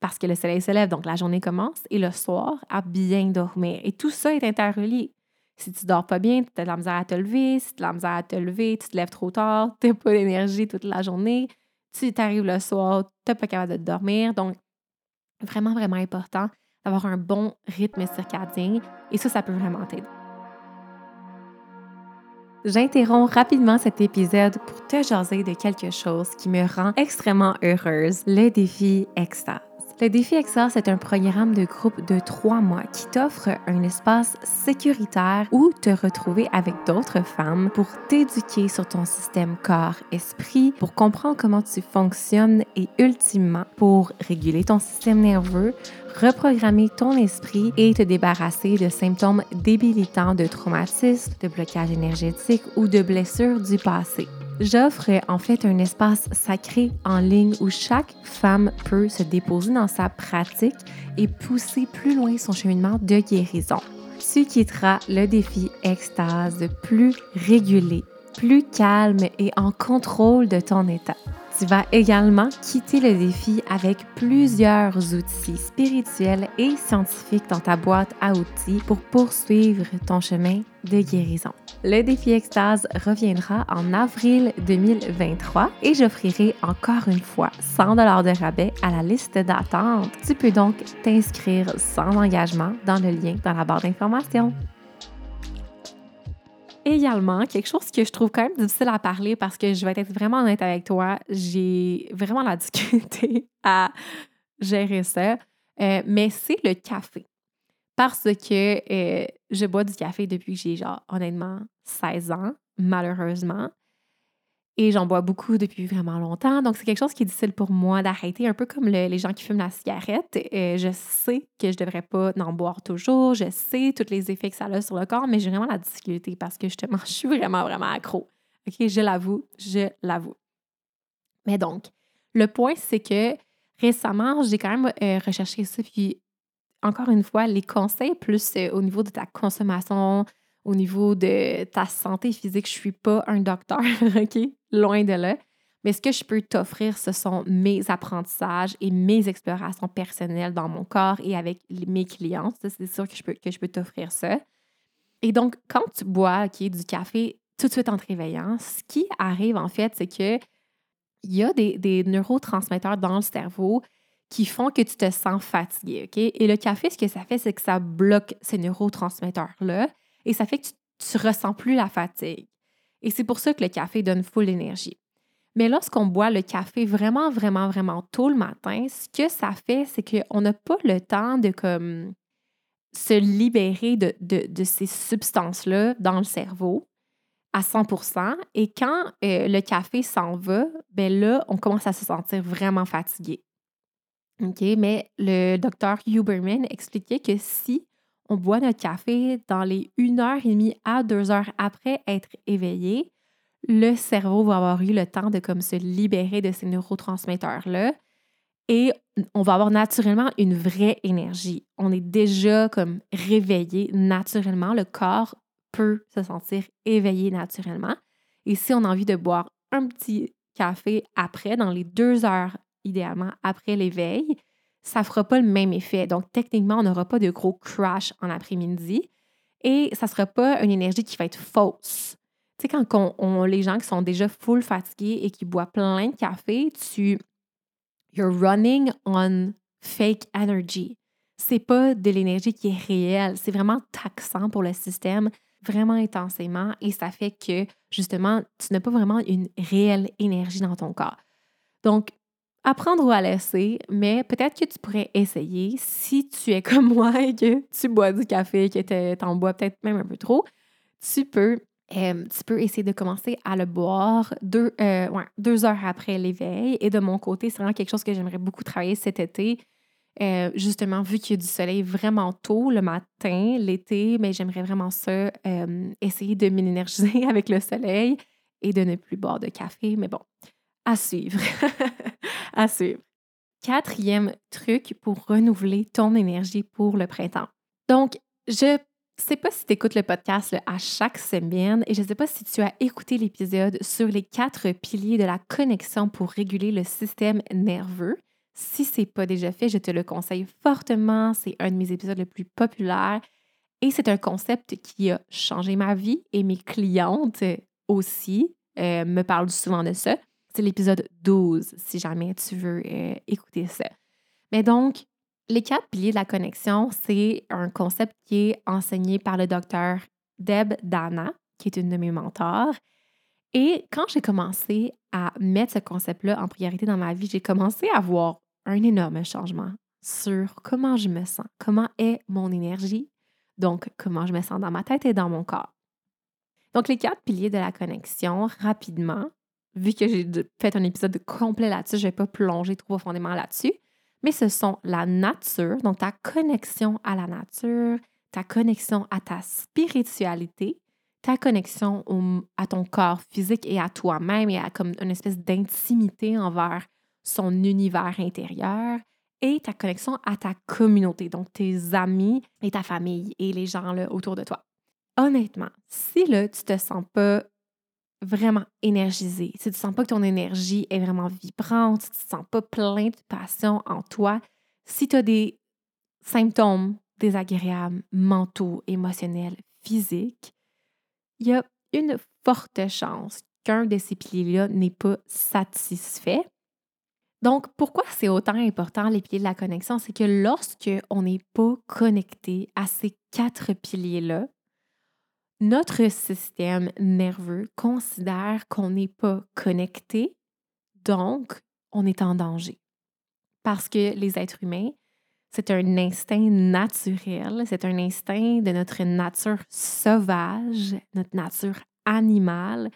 parce que le soleil se lève, donc la journée commence, et le soir, à bien dormir. Et tout ça est interrelié. Si tu dors pas bien, tu as de la misère à te lever. Si tu as de la misère à te lever, tu te lèves trop tard, tu n'as pas d'énergie toute la journée. Tu arrives le soir, tu n'es pas capable de dormir. Donc, vraiment, vraiment important d'avoir un bon rythme circadien. Et ça, ça peut vraiment t'aider. J'interromps rapidement cet épisode pour te jaser de quelque chose qui me rend extrêmement heureuse, le défi extase. Le défi XR, c'est un programme de groupe de trois mois qui t'offre un espace sécuritaire où te retrouver avec d'autres femmes pour t'éduquer sur ton système corps-esprit, pour comprendre comment tu fonctionnes et ultimement pour réguler ton système nerveux, reprogrammer ton esprit et te débarrasser de symptômes débilitants de traumatisme, de blocage énergétique ou de blessures du passé. J'offre en fait un espace sacré en ligne où chaque femme peut se déposer dans sa pratique et pousser plus loin son cheminement de guérison. Tu quitteras le défi extase plus régulé, plus calme et en contrôle de ton état. Tu vas également quitter le défi avec plusieurs outils spirituels et scientifiques dans ta boîte à outils pour poursuivre ton chemin de guérison. Le défi Extase reviendra en avril 2023 et j'offrirai encore une fois 100 dollars de rabais à la liste d'attente. Tu peux donc t'inscrire sans engagement dans le lien dans la barre d'information également, quelque chose que je trouve quand même difficile à parler parce que je vais être vraiment honnête avec toi, j'ai vraiment la difficulté à gérer ça, euh, mais c'est le café. Parce que euh, je bois du café depuis que j'ai, genre, honnêtement, 16 ans, malheureusement. Et j'en bois beaucoup depuis vraiment longtemps. Donc, c'est quelque chose qui est difficile pour moi d'arrêter, un peu comme les gens qui fument la cigarette. Euh, je sais que je ne devrais pas en boire toujours. Je sais tous les effets que ça a sur le corps, mais j'ai vraiment la difficulté parce que justement, je suis vraiment, vraiment accro. OK, je l'avoue, je l'avoue. Mais donc, le point, c'est que récemment, j'ai quand même euh, recherché ça. Puis, encore une fois, les conseils plus euh, au niveau de ta consommation, au niveau de ta santé physique, je suis pas un docteur, OK? Loin de là. Mais ce que je peux t'offrir, ce sont mes apprentissages et mes explorations personnelles dans mon corps et avec mes clients. C'est sûr que je peux, peux t'offrir ça. Et donc, quand tu bois du café tout de suite en te réveillant, ce qui arrive en fait, c'est que il y a des, des, neurotransmetteurs dans le cerveau qui font que tu te sens fatigué. OK? Et le café, ce que ça fait, c'est que ça bloque ces neurotransmetteurs-là et ça fait que tu ne ressens plus la fatigue. Et c'est pour ça que le café donne full énergie. Mais lorsqu'on boit le café vraiment, vraiment, vraiment tôt le matin, ce que ça fait, c'est qu'on n'a pas le temps de comme, se libérer de, de, ces substances-là dans le cerveau à 100% Et quand euh, le café s'en va, ben là, on commence à se sentir vraiment fatigué. OK? Mais le docteur Huberman expliquait que si on boit notre café dans les une heure et demie à deux heures après être éveillé, le cerveau va avoir eu le temps de comme se libérer de ces neurotransmetteurs-là et on va avoir naturellement une vraie énergie. On est déjà comme réveillé naturellement. Le corps peut se sentir éveillé naturellement. Et si on a envie de boire un petit café après, dans les deux heures idéalement après l'éveil, ça ne fera pas le même effet. Donc, techniquement, on n'aura pas de gros crash en après-midi et ça ne sera pas une énergie qui va être fausse. Tu sais, quand on, les gens qui sont déjà full fatigués et qui boivent plein de café, tu you're running on fake energy. C'est pas de l'énergie qui est réelle, c'est vraiment taxant pour le système, vraiment intensément, et ça fait que justement, tu n'as pas vraiment une réelle énergie dans ton corps. Donc, apprendre ou à laisser, mais peut-être que tu pourrais essayer si tu es comme moi et que tu bois du café, que tu en bois peut-être même un peu trop, tu peux, euh, tu peux essayer de commencer à le boire deux, euh, deux heures après l'éveil. Et de mon côté, c'est vraiment quelque chose que j'aimerais beaucoup travailler cet été. Euh, justement, vu qu'il y a du soleil vraiment tôt le matin, l'été, mais j'aimerais vraiment ça, essayer de m'énergiser avec le soleil et de ne plus boire de café. Mais bon, à suivre. à suivre. Quatrième truc pour renouveler ton énergie pour le printemps. Donc, je sais pas si tu écoutes le podcast à chaque semaine et je ne sais pas si tu as écouté l'épisode sur les quatre piliers de la connexion pour réguler le système nerveux. Si ce n'est pas déjà fait, je te le conseille fortement. C'est un de mes épisodes les plus populaires et c'est un concept qui a changé ma vie et mes clientes aussi euh, me parlent souvent de ça. C'est l'épisode 12, si jamais tu veux euh, écouter ça. Mais donc, les quatre piliers de la connexion, c'est un concept qui est enseigné par le docteur Deb Dana, qui est une de mes mentors. Et quand j'ai commencé à mettre ce concept-là en priorité dans ma vie, j'ai commencé à voir un énorme changement. sur comment je me sens, comment est mon énergie, donc comment je me sens dans ma tête et dans mon corps. Donc, les quatre piliers de la connexion, rapidement, vu que j'ai fait un épisode complet là-dessus, je ne vais pas plonger trop profondément là-dessus, mais ce sont la nature, donc ta connexion à la nature, ta connexion à ta spiritualité, ta connexion à ton corps physique et à toi-même et à comme une espèce d'intimité envers son univers intérieur et ta connexion à ta communauté, donc tes amis et ta famille et les gens autour de toi. Honnêtement, si là, tu te sens pas vraiment énergisé, si tu sens pas que ton énergie est vraiment vibrante, si tu ne sens pas plein de passion en toi, si tu as des symptômes désagréables, mentaux, émotionnels, physiques, il y a une forte chance qu'un de ces piliers-là n'est pas satisfait. Donc, pourquoi c'est autant important les piliers de la connexion? C'est que lorsque on n'est pas connecté à ces quatre piliers-là, notre système nerveux considère qu'on n'est pas connecté, donc on est en danger. Parce que les êtres humains, c'est un instinct naturel, c'est un instinct de notre nature sauvage, notre nature animale,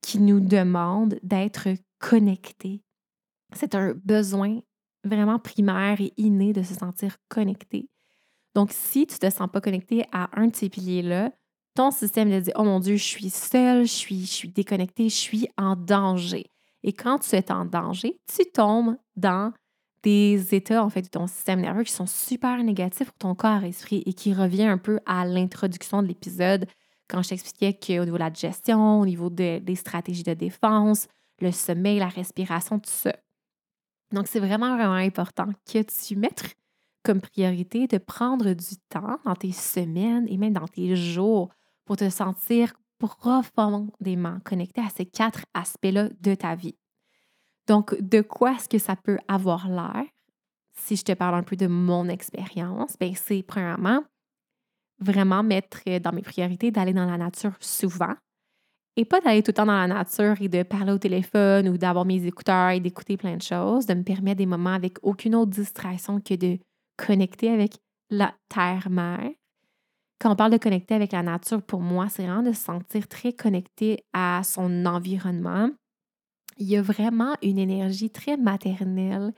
qui nous demande d'être connectés. C'est un besoin vraiment primaire et inné de se sentir connecté. Donc, si tu ne te sens pas connecté à un de ces piliers-là, ton système te dit Oh mon Dieu, je suis seule, je suis, je suis déconnectée, je suis en danger. Et quand tu es en danger, tu tombes dans des états en fait de ton système nerveux qui sont super négatifs pour ton corps et esprit et qui revient un peu à l'introduction de l'épisode quand je t'expliquais qu'au niveau de la gestion, au niveau des stratégies de défense, le sommeil, la respiration, tout ça. Donc, c'est vraiment, vraiment important que tu mettes comme priorité de prendre du temps dans tes semaines et même dans tes jours pour te sentir profondément connecté à ces quatre aspects-là de ta vie. Donc, de quoi est-ce que ça peut avoir l'air? Si je te parle un peu de mon expérience, ben c'est premièrement vraiment mettre dans mes priorités d'aller dans la nature souvent et pas d'aller tout le temps dans la nature et de parler au téléphone ou d'avoir mes écouteurs et d'écouter plein de choses, de me permettre des moments avec aucune autre distraction que de connecter avec la terre-mère. Quand on parle de connecter avec la nature, pour moi, c'est vraiment de se sentir très connecté à son environnement, il y a vraiment une énergie très maternelle,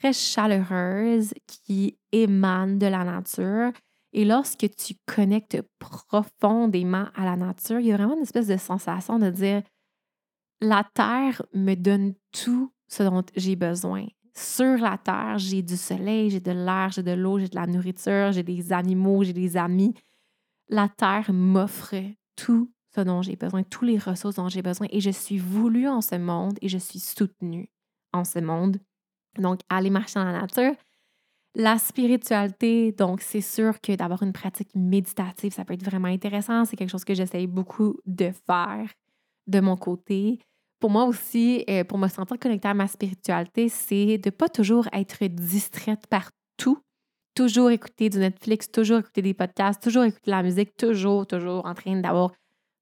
très chaleureuse qui émane de la nature. Et lorsque tu connectes profondément à la nature, il y a vraiment une espèce de sensation de dire la terre me donne tout ce dont j'ai besoin. Sur la terre, j'ai du soleil, j'ai de l'air, j'ai de l'eau, j'ai de la nourriture, j'ai des animaux, j'ai des amis. La terre m'offre tout dont j'ai besoin, tous les ressources dont j'ai besoin. Et je suis voulue en ce monde et je suis soutenue en ce monde. Donc, aller marcher dans la nature. La spiritualité, donc c'est sûr que d'avoir une pratique méditative, ça peut être vraiment intéressant. C'est quelque chose que j'essaye beaucoup de faire de mon côté. Pour moi aussi, euh, pour me sentir connectée à ma spiritualité, c'est de pas toujours être distraite par tout. Toujours écouter du Netflix, toujours écouter des podcasts, toujours écouter la musique, toujours, toujours en train d'avoir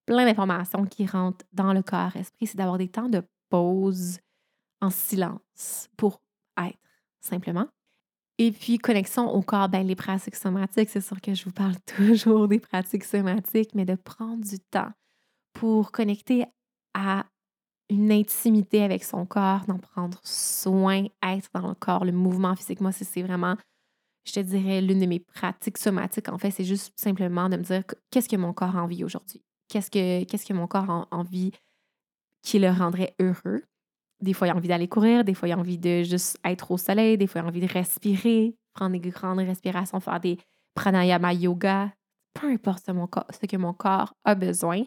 plein d'informations qui rentrent dans le corps-esprit, c'est d'avoir des temps de pause en silence pour être, simplement. Et puis, connexion au corps, ben, les pratiques somatiques, c'est sûr que je vous parle toujours des pratiques somatiques, mais de prendre du temps pour connecter à une intimité avec son corps, d'en prendre soin, être dans le corps, le mouvement physique. Moi, c'est vraiment, je te dirais, l'une de mes pratiques somatiques. En fait, c'est juste simplement de me dire qu'est-ce que mon corps a envie aujourd'hui? Qu'est-ce que, qu'est-ce que mon corps a envie qui le rendrait heureux? Des fois, il a envie d'aller courir, des fois, il a envie de juste être au soleil, des fois, il a envie de respirer, prendre des grandes respirations, faire des pranayama yoga, peu importe ce, que mon corps a besoin.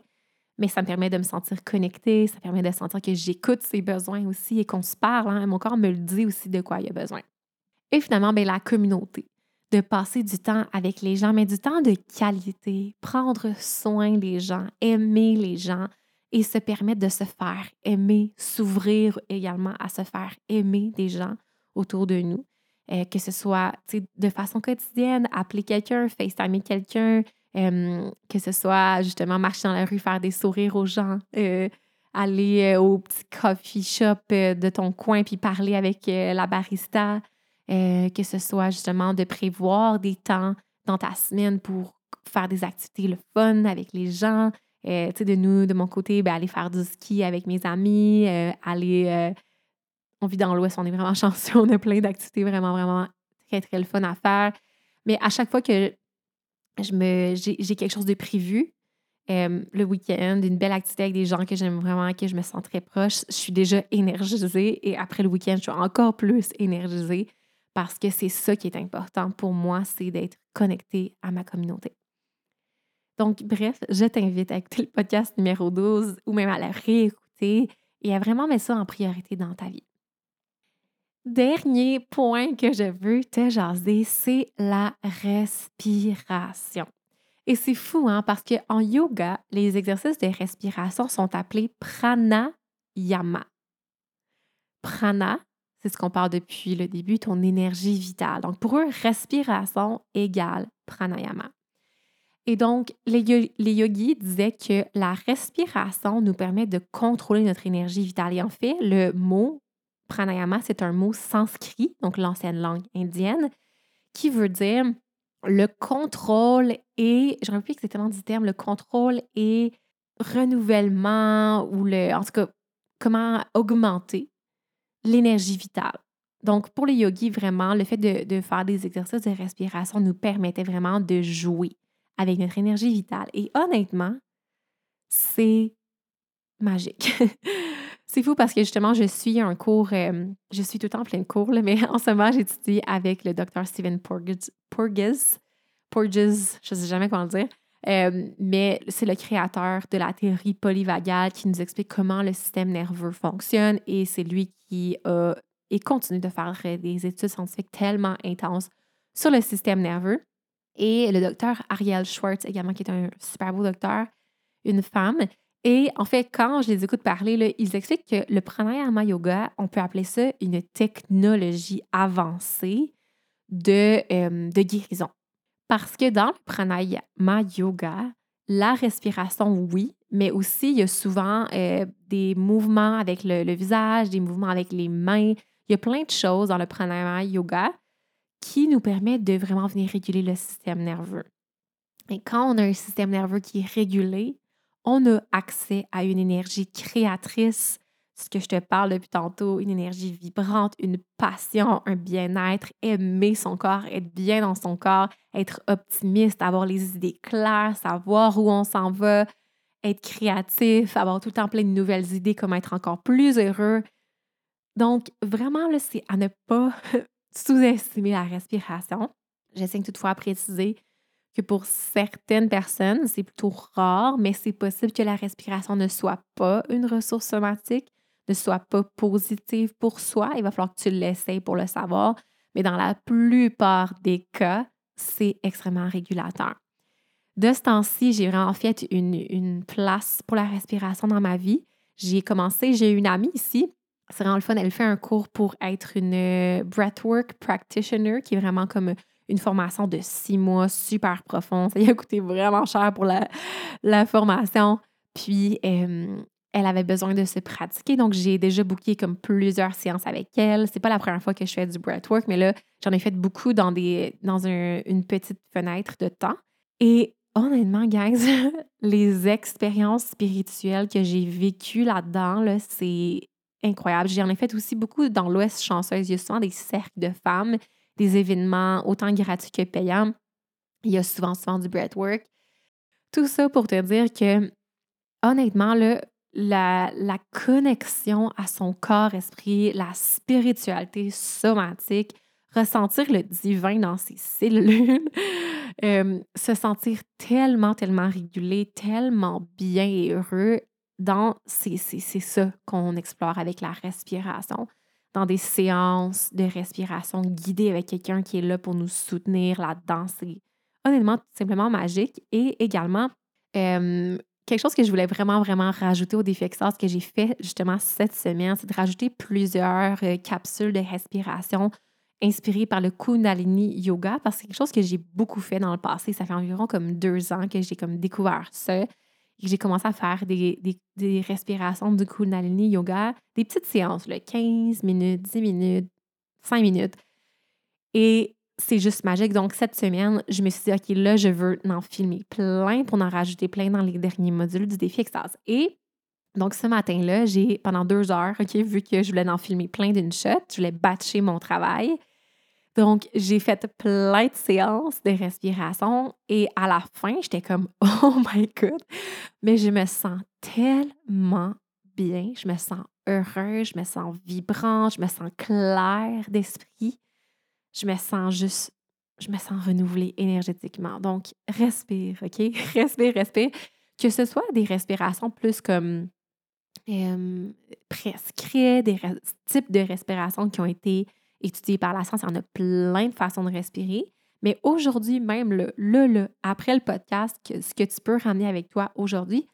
Mais ça me permet de me sentir connectée, ça permet de sentir que j'écoute ses besoins aussi et qu'on se parle. Hein. Mon corps me le dit aussi de quoi il a besoin. Et finalement, bien, la communauté de passer du temps avec les gens, mais du temps de qualité, prendre soin des gens, aimer les gens et se permettre de se faire aimer, s'ouvrir également à se faire aimer des gens autour de nous. Euh, que ce soit de façon quotidienne, appeler quelqu'un, FaceTimer quelqu'un, euh, que ce soit justement marcher dans la rue, faire des sourires aux gens, euh, aller au petit coffee shop de ton coin puis parler avec la barista, euh, que ce soit justement de prévoir des temps dans ta semaine pour faire des activités le fun avec les gens. Euh, tu sais, de nous, de mon côté, ben, aller faire du ski avec mes amis, euh, aller. on vit dans l'Ouest, on est vraiment chanceux, on a plein d'activités vraiment, vraiment très, très le fun à faire. Mais à chaque fois que je me, j'ai quelque chose de prévu, le week-end, une belle activité avec des gens que j'aime vraiment, à qui je me sens très proche, je suis déjà énergisée et après le week-end, je suis encore plus énergisée parce que c'est ça qui est important pour moi, c'est d'être connectée à ma communauté. Donc, bref, je t'invite à écouter le podcast numéro 12 ou même à le réécouter et à vraiment mettre ça en priorité dans ta vie. Dernier point que je veux te jaser, c'est la respiration. Et c'est fou, hein, parce qu'en yoga, les exercices de respiration sont appelés pranayama. Prana, c'est ce qu'on parle depuis le début, ton énergie vitale. Donc, pour eux, respiration égale pranayama. Et donc, les, les, yogis disaient que la respiration nous permet de contrôler notre énergie vitale. Et en fait, le mot pranayama, c'est un mot sanskrit, donc l'ancienne langue indienne, qui veut dire le contrôle et, je ne plus exactement du terme, le contrôle et renouvellement ou le, en tout cas, comment augmenter l'énergie vitale. Donc, pour les yogis, vraiment, le fait de, faire des exercices de respiration nous permettait vraiment de jouer avec notre énergie vitale. Et honnêtement, c'est magique. C'est fou parce que justement, je suis un cours, euh, je suis tout le temps en plein cours, mais en ce moment, j'étudie avec le docteur Stephen Porges, Porges, Porges, je ne sais jamais comment le dire, euh, mais c'est le créateur de la théorie polyvagale qui nous explique comment le système nerveux fonctionne et c'est lui qui a et continue de faire des études scientifiques tellement intenses sur le système nerveux. Et le docteur Ariel Schwartz également, qui est un super beau docteur, une femme, et en fait, quand je les écoute parler, ils expliquent que le pranayama yoga, on peut appeler ça une technologie avancée de, euh, de guérison. Parce que dans le pranayama yoga, la respiration, oui, mais aussi il y a souvent euh, des mouvements avec le, le, visage, des mouvements avec les mains. Il y a plein de choses dans le pranayama yoga qui nous permettent de vraiment venir réguler le système nerveux. Et quand on a un système nerveux qui est régulé, on a accès à une énergie créatrice, ce que je te parle depuis tantôt, une énergie vibrante, une passion, un bien-être, aimer son corps, être bien dans son corps, être optimiste, avoir les idées claires, savoir où on s'en va, être créatif, avoir tout le temps plein de nouvelles idées, comment être encore plus heureux. Donc, vraiment, c'est à ne pas sous-estimer la respiration. J'essaie toutefois à préciser que pour certaines personnes, c'est plutôt rare, mais c'est possible que la respiration ne soit pas une ressource somatique, ne soit pas positive pour soi. Il va falloir que tu l'essayes pour le savoir. Mais dans la plupart des cas, c'est extrêmement régulateur. De ce temps-ci, j'ai vraiment fait une, place pour la respiration dans ma vie. J'ai commencé, j'ai une amie ici, c'est vraiment le fun, elle fait un cours pour être une breathwork practitioner, qui est vraiment comme une formation de six mois super profonde. Ça lui a coûté vraiment cher pour la, la formation. Puis, elle avait besoin de se pratiquer. Donc, j'ai déjà booké comme plusieurs séances avec elle. C'est pas la première fois que je fais du breathwork, mais là, j'en ai fait beaucoup dans, des, une petite fenêtre de temps. Et honnêtement, guys, les expériences spirituelles que j'ai vécues là-dedans, là, c'est incroyable. J'en ai fait aussi beaucoup dans l'Ouest chanceuse. Il y a souvent des cercles de femmes des événements autant gratuits que payants. Il y a souvent, souvent du breathwork. Tout ça pour te dire que, honnêtement, là, la, connexion à son corps-esprit, la spiritualité somatique, ressentir le divin dans ses cellules, euh, se sentir tellement, tellement régulé, tellement bien et heureux, dans c'est ça qu'on explore avec la respiration dans des séances de respiration guidées avec quelqu'un qui est là pour nous soutenir là-dedans. C'est honnêtement simplement magique. Et également, quelque chose que je voulais vraiment, vraiment rajouter au défi ce que j'ai fait justement cette semaine, c'est de rajouter plusieurs euh, capsules de respiration inspirées par le Kundalini Yoga parce que c'est quelque chose que j'ai beaucoup fait dans le passé. Ça fait environ comme deux ans que j'ai comme découvert ça j'ai commencé à faire des, des, respirations du Kundalini Yoga, des petites séances, là, 15 minutes, 10 minutes, 5 minutes. Et c'est juste magique. Donc, cette semaine, je me suis dit, OK, là, je veux en filmer plein pour en rajouter plein dans les derniers modules du défi extase. Et donc, ce matin-là, j'ai, pendant deux heures, OK, vu que je voulais en filmer plein d'une shot, je voulais batcher mon travail. Donc, j'ai fait plein de séances de respiration et à la fin, j'étais comme, oh my God, mais je me sens tellement bien, je me sens heureuse, je me sens vibrante, je me sens claire d'esprit, je me sens juste, je me sens renouvelée énergétiquement. Donc, respire, OK? respire, respire. Que ce soit des respirations plus comme prescrits, des types de respiration qui ont été étudiés par la science. Il y en a plein de façons de respirer. Mais aujourd'hui, même le, le, après le podcast, ce que tu peux ramener avec toi aujourd'hui,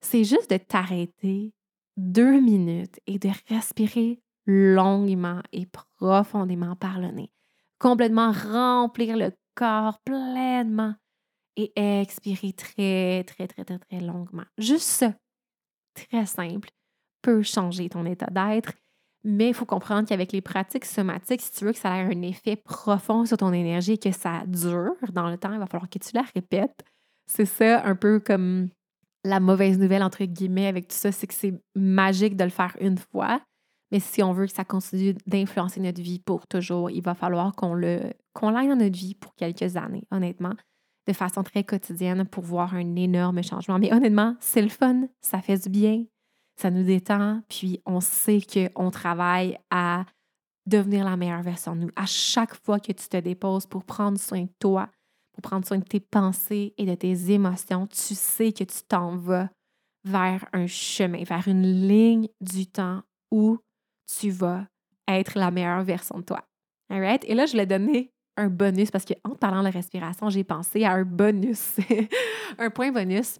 c'est juste de t'arrêter deux minutes et de respirer longuement et profondément par le nez. Complètement remplir le corps pleinement et expirer très, très, très, très, très longuement. Juste ça, très simple, peut changer ton état d'être mais il faut comprendre qu'avec les pratiques somatiques, si tu veux que ça ait un effet profond sur ton énergie et que ça dure dans le temps, il va falloir que tu la répètes. C'est ça un peu comme la mauvaise nouvelle, entre guillemets, avec tout ça, c'est que c'est magique de le faire une fois. Mais si on veut que ça continue d'influencer notre vie pour toujours, il va falloir qu'on le qu'on l'aille dans notre vie pour quelques années, honnêtement, de façon très quotidienne pour voir un énorme changement. Mais honnêtement, c'est le fun, ça fait du bien, ça nous détend, puis on sait qu'on travaille à devenir la meilleure version de nous. À chaque fois que tu te déposes pour prendre soin de toi, pour prendre soin de tes pensées et de tes émotions, tu sais que tu t'en vas vers un chemin, vers une ligne du temps où tu vas être la meilleure version de toi. All Et là, je l'ai donné un bonus parce qu'en parlant de respiration, j'ai pensé à un bonus, un point bonus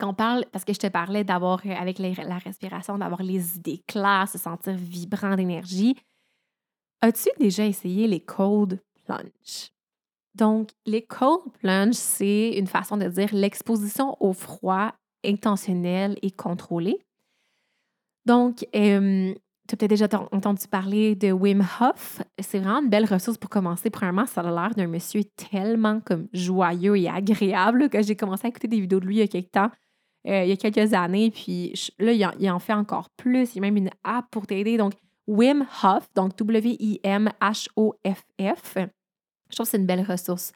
quand on parle, parce que je te parlais d'avoir, euh, avec la respiration, d'avoir les idées claires, se sentir vibrant d'énergie, as-tu déjà essayé les cold plunge? Donc, les cold plunge, c'est une façon de dire l'exposition au froid intentionnelle et contrôlée. Donc, euh, tu as peut-être déjà entendu parler de Wim Hof. C'est vraiment une belle ressource pour commencer. Premièrement, ça a l'air d'un monsieur tellement comme joyeux et agréable que j'ai commencé à écouter des vidéos de lui il y a quelques temps. Euh, il y a quelques années. Puis là, il en, fait encore plus. Il y a même une app pour t'aider. Donc, Wim Hof, donc W-I-M-H-O-F-F. Je trouve que c'est une belle ressource.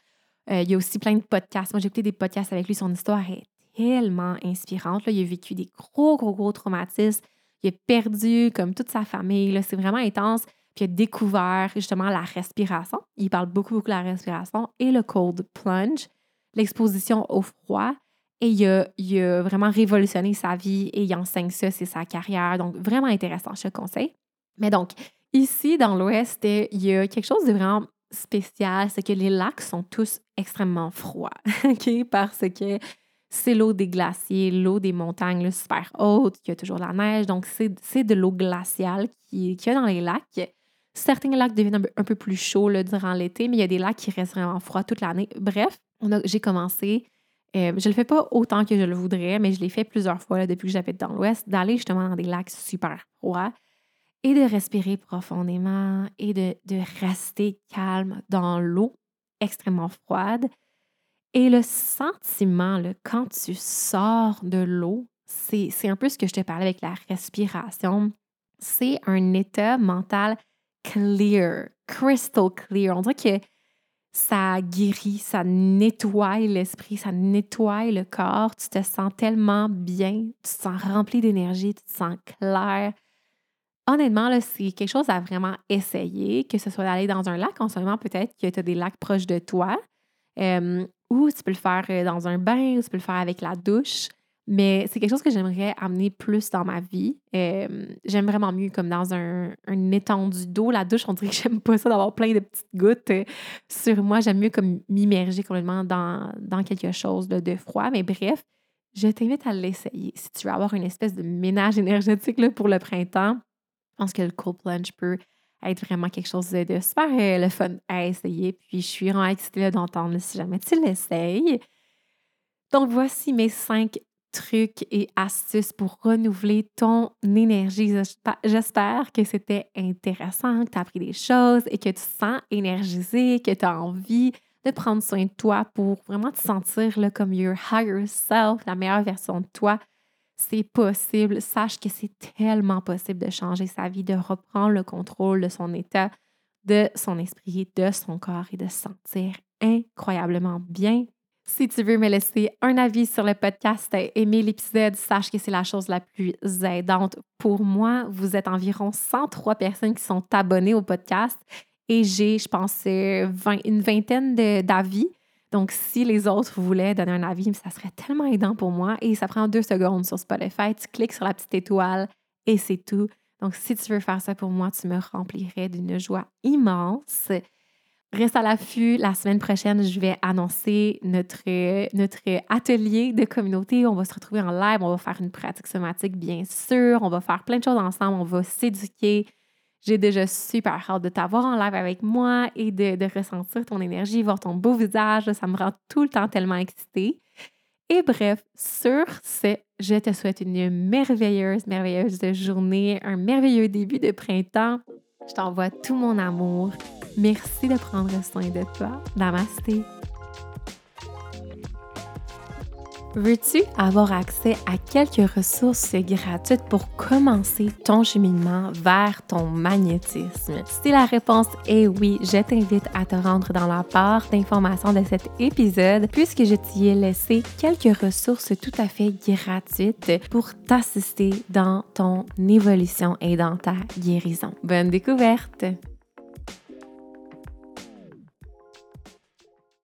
Euh, il y a aussi plein de podcasts. Moi, j'ai écouté des podcasts avec lui. Son histoire est tellement inspirante. Il a vécu des gros, gros, gros traumatismes. Il a perdu comme toute sa famille. C'est vraiment intense. Puis il a découvert justement la respiration. Il parle beaucoup, beaucoup de la respiration et le cold plunge, l'exposition au froid. Et il a, vraiment révolutionné sa vie et il enseigne ça, c'est sa carrière. Donc, vraiment intéressant, je te conseille. Mais donc, ici, dans l'Ouest, il y a quelque chose de vraiment spécial, c'est que les lacs sont tous extrêmement froids, OK? Parce que c'est l'eau des glaciers, l'eau des montagnes super haute, il y a toujours la neige. Donc, c'est de l'eau glaciale qu'il y a dans les lacs. Certains lacs deviennent un peu, plus chauds durant l'été, mais il y a des lacs qui restent vraiment froids toute l'année. Bref, j'ai commencé euh, je ne le fais pas autant que je le voudrais, mais je l'ai fait plusieurs fois depuis que j'habite dans l'Ouest, d'aller justement dans des lacs super froids et de respirer profondément et de, rester calme dans l'eau extrêmement froide. Et le sentiment, quand tu sors de l'eau, c'est un peu ce que je te parlais avec la respiration. C'est un état mental clear, crystal clear. On dirait que ça guérit, ça nettoie l'esprit, ça nettoie le corps. Tu te sens tellement bien, tu te sens rempli d'énergie, tu te sens clair. Honnêtement, c'est quelque chose à vraiment essayer, que ce soit d'aller dans un lac en ce moment, peut-être que tu as des lacs proches de toi, tu peux le faire euh, dans un bain, ou tu peux le faire avec la douche. Mais c'est quelque chose que j'aimerais amener plus dans ma vie. Euh, j'aime vraiment mieux comme dans un, un étendu d'eau. La douche, on dirait que j'aime pas ça d'avoir plein de petites gouttes euh, sur moi. J'aime mieux comme m'immerger complètement dans, dans quelque chose de froid. Mais bref, je t'invite à l'essayer. Si tu veux avoir une espèce de ménage énergétique là, pour le printemps, je pense que le cold plunge peut être vraiment quelque chose de, super euh, le fun à essayer. Puis je suis vraiment excitée d'entendre si jamais tu l'essayes. Donc voici mes cinq trucs et astuces pour renouveler ton énergie. J'espère que c'était intéressant, que tu as appris des choses et que tu te sens énergisé, que tu as envie de prendre soin de toi pour vraiment te sentir comme your higher self, la meilleure version de toi. C'est possible. Sache que c'est tellement possible de changer sa vie, de reprendre le contrôle de son état, de son esprit, de son corps et de se sentir incroyablement bien. Si tu veux me laisser un avis sur le podcast, aimer l'épisode, sache que c'est la chose la plus aidante pour moi. Vous êtes environ 103 personnes qui sont abonnées au podcast et j'ai, je pense, une vingtaine d'avis. Donc, si les autres voulaient donner un avis, ça serait tellement aidant pour moi et ça prend deux secondes sur Spotify. Tu cliques sur la petite étoile et c'est tout. Donc, si tu veux faire ça pour moi, tu me remplirais d'une joie immense. Reste à l'affût. La semaine prochaine, je vais annoncer notre, notre atelier de communauté. On va se retrouver en live. On va faire une pratique somatique, bien sûr. On va faire plein de choses ensemble. On va s'éduquer. J'ai déjà super hâte de t'avoir en live avec moi et de, ressentir ton énergie, voir ton beau visage. Ça me rend tout le temps tellement excitée. Et bref, sur ce, je te souhaite une merveilleuse, merveilleuse journée, un merveilleux début de printemps. Je t'envoie tout mon amour. Merci de prendre soin de toi. Namasté. Veux-tu avoir accès à quelques ressources gratuites pour commencer ton cheminement vers ton magnétisme? Si la réponse est oui, je t'invite à te rendre dans la part d'informations de cet épisode puisque je t'y ai laissé quelques ressources tout à fait gratuites pour t'assister dans ton évolution et dans ta guérison. Bonne découverte!